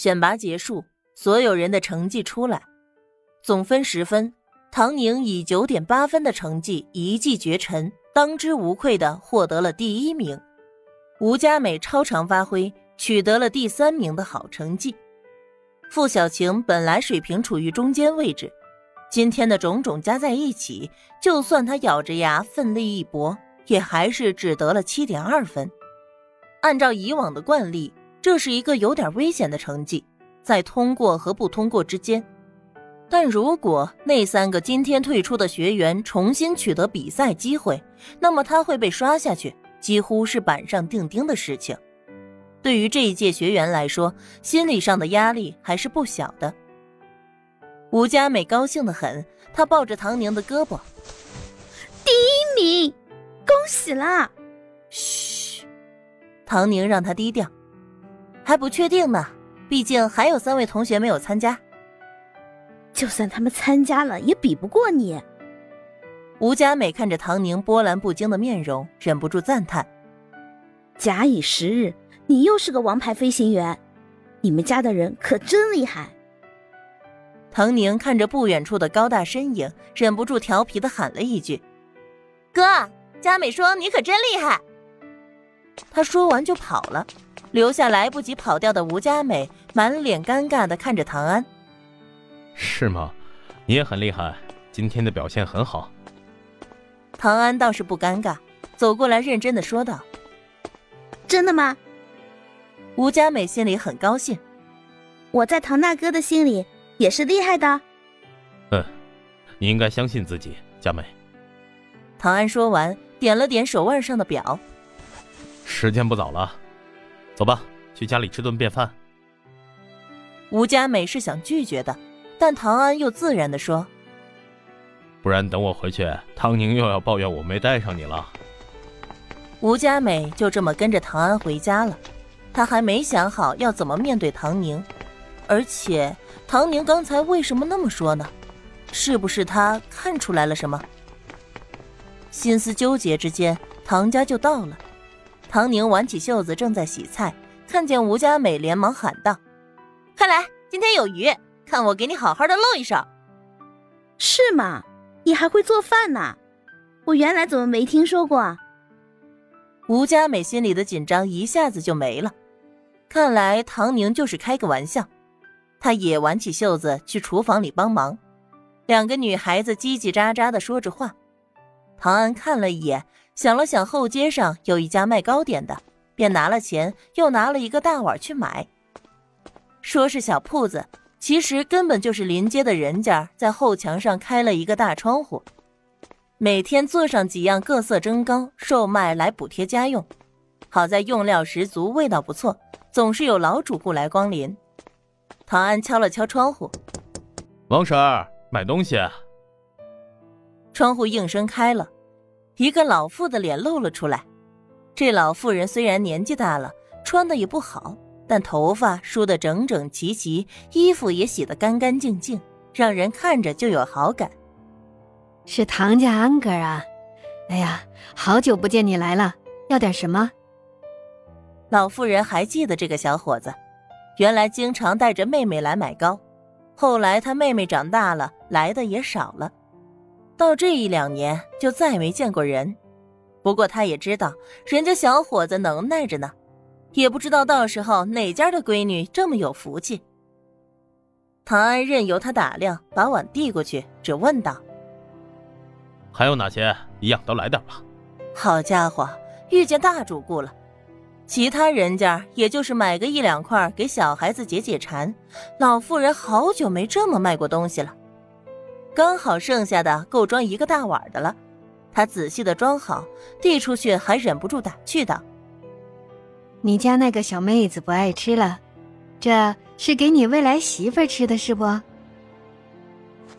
选拔结束，所有人的成绩出来，总分十分，唐宁以九点八分的成绩一骑绝尘，当之无愧的获得了第一名。吴佳美超常发挥，取得了第三名的好成绩。付小晴本来水平处于中间位置，今天的种种加在一起，就算她咬着牙奋力一搏，也还是只得了七点二分。按照以往的惯例。这是一个有点危险的成绩，在通过和不通过之间。但如果那三个今天退出的学员重新取得比赛机会，那么他会被刷下去，几乎是板上钉钉的事情。对于这一届学员来说，心理上的压力还是不小的。吴佳美高兴的很，她抱着唐宁的胳膊：“第一名，恭喜啦！”嘘，唐宁让她低调。还不确定呢，毕竟还有三位同学没有参加。就算他们参加了，也比不过你。吴佳美看着唐宁波澜不惊的面容，忍不住赞叹：“假以时日，你又是个王牌飞行员，你们家的人可真厉害。”唐宁看着不远处的高大身影，忍不住调皮的喊了一句：“哥，佳美说你可真厉害。”他说完就跑了。留下来不及跑掉的吴佳美，满脸尴尬的看着唐安。是吗？你也很厉害，今天的表现很好。唐安倒是不尴尬，走过来认真的说道：“真的吗？”吴佳美心里很高兴。我在唐大哥的心里也是厉害的。嗯，你应该相信自己，佳美。唐安说完，点了点手腕上的表。时间不早了。走吧，去家里吃顿便饭。吴佳美是想拒绝的，但唐安又自然的说：“不然等我回去，唐宁又要抱怨我没带上你了。”吴佳美就这么跟着唐安回家了。她还没想好要怎么面对唐宁，而且唐宁刚才为什么那么说呢？是不是他看出来了什么？心思纠结之间，唐家就到了。唐宁挽起袖子，正在洗菜，看见吴佳美，连忙喊道：“快来，今天有鱼，看我给你好好的露一手。”是吗？你还会做饭呢？我原来怎么没听说过？吴佳美心里的紧张一下子就没了。看来唐宁就是开个玩笑。她也挽起袖子去厨房里帮忙。两个女孩子叽叽喳喳的说着话。唐安看了一眼。想了想，后街上有一家卖糕点的，便拿了钱，又拿了一个大碗去买。说是小铺子，其实根本就是临街的人家在后墙上开了一个大窗户，每天做上几样各色蒸糕售卖来补贴家用。好在用料十足，味道不错，总是有老主顾来光临。唐安敲了敲窗户：“王婶儿，买东西。”窗户应声开了。一个老妇的脸露了出来。这老妇人虽然年纪大了，穿的也不好，但头发梳得整整齐齐，衣服也洗得干干净净，让人看着就有好感。是唐家安哥啊！哎呀，好久不见你来了，要点什么？老妇人还记得这个小伙子，原来经常带着妹妹来买糕，后来他妹妹长大了，来的也少了。到这一两年就再没见过人，不过他也知道人家小伙子能耐着呢，也不知道到时候哪家的闺女这么有福气。唐安任由他打量，把碗递过去，只问道：“还有哪些？一样都来点吧。”好家伙，遇见大主顾了，其他人家也就是买个一两块给小孩子解解馋，老妇人好久没这么卖过东西了。刚好剩下的够装一个大碗的了，他仔细的装好，递出去，还忍不住打趣道：“你家那个小妹子不爱吃了，这是给你未来媳妇吃的，是不？”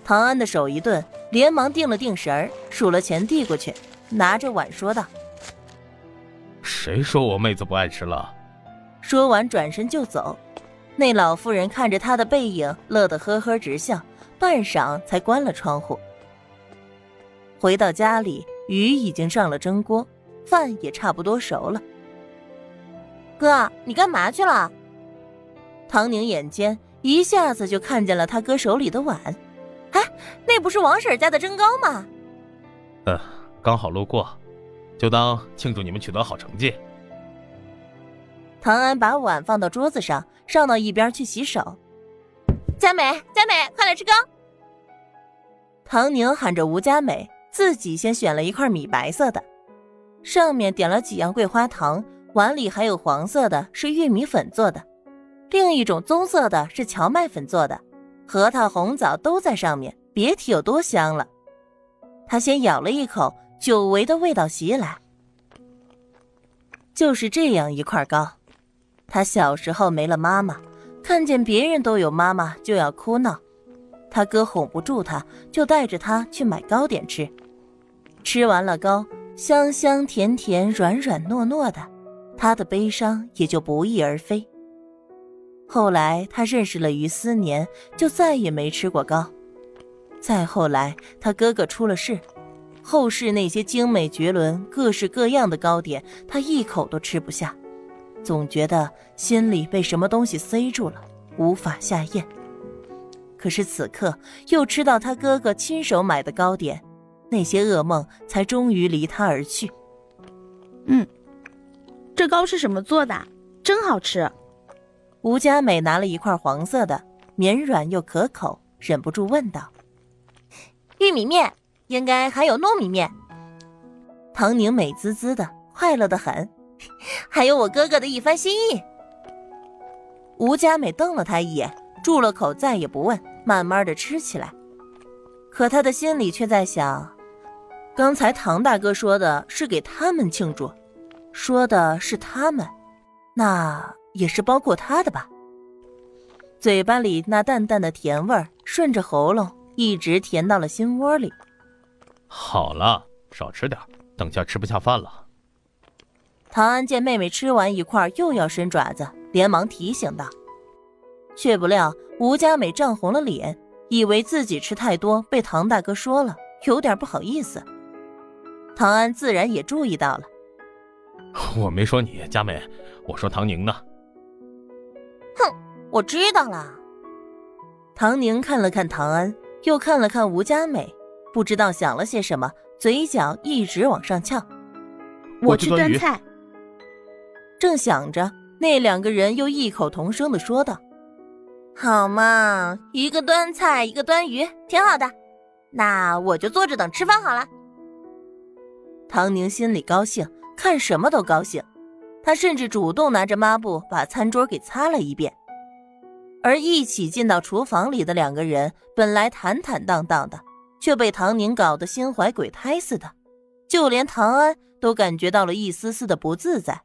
唐安的手一顿，连忙定了定神儿，数了钱递过去，拿着碗说道：“谁说我妹子不爱吃了？”说完转身就走，那老妇人看着他的背影，乐得呵呵直笑。半晌才关了窗户。回到家里，鱼已经上了蒸锅，饭也差不多熟了。哥，你干嘛去了？唐宁眼尖，一下子就看见了他哥手里的碗。哎，那不是王婶家的蒸糕吗？嗯，刚好路过，就当庆祝你们取得好成绩。唐安把碗放到桌子上，上到一边去洗手。佳美，佳美，快来吃糕！唐宁喊着吴佳美，自己先选了一块米白色的，上面点了几样桂花糖，碗里还有黄色的，是玉米粉做的；另一种棕色的是荞麦粉做的，核桃、红枣都在上面，别提有多香了。他先咬了一口，久违的味道袭来，就是这样一块糕。他小时候没了妈妈，看见别人都有妈妈就要哭闹。他哥哄不住他，就带着他去买糕点吃。吃完了糕，香香甜甜、软软糯糯的，他的悲伤也就不翼而飞。后来他认识了于思年，就再也没吃过糕。再后来，他哥哥出了事，后世那些精美绝伦、各式各样的糕点，他一口都吃不下，总觉得心里被什么东西塞住了，无法下咽。可是此刻又吃到他哥哥亲手买的糕点，那些噩梦才终于离他而去。嗯，这糕是什么做的？真好吃。吴佳美拿了一块黄色的，绵软又可口，忍不住问道：“玉米面，应该还有糯米面。”唐宁美滋滋的，快乐的很，还有我哥哥的一番心意。吴佳美瞪了他一眼，住了口，再也不问。慢慢的吃起来，可他的心里却在想：刚才唐大哥说的是给他们庆祝，说的是他们，那也是包括他的吧？嘴巴里那淡淡的甜味儿顺着喉咙一直甜到了心窝里。好了，少吃点，等下吃不下饭了。唐安见妹妹吃完一块又要伸爪子，连忙提醒道。却不料吴佳美涨红了脸，以为自己吃太多被唐大哥说了，有点不好意思。唐安自然也注意到了。我没说你，佳美，我说唐宁呢。哼，我知道了。唐宁看了看唐安，又看了看吴佳美，不知道想了些什么，嘴角一直往上翘。我去端菜。正想着，那两个人又异口同声的说道。好嘛，一个端菜，一个端鱼，挺好的。那我就坐着等吃饭好了。唐宁心里高兴，看什么都高兴。他甚至主动拿着抹布把餐桌给擦了一遍。而一起进到厨房里的两个人，本来坦坦荡荡的，却被唐宁搞得心怀鬼胎似的。就连唐安都感觉到了一丝丝的不自在。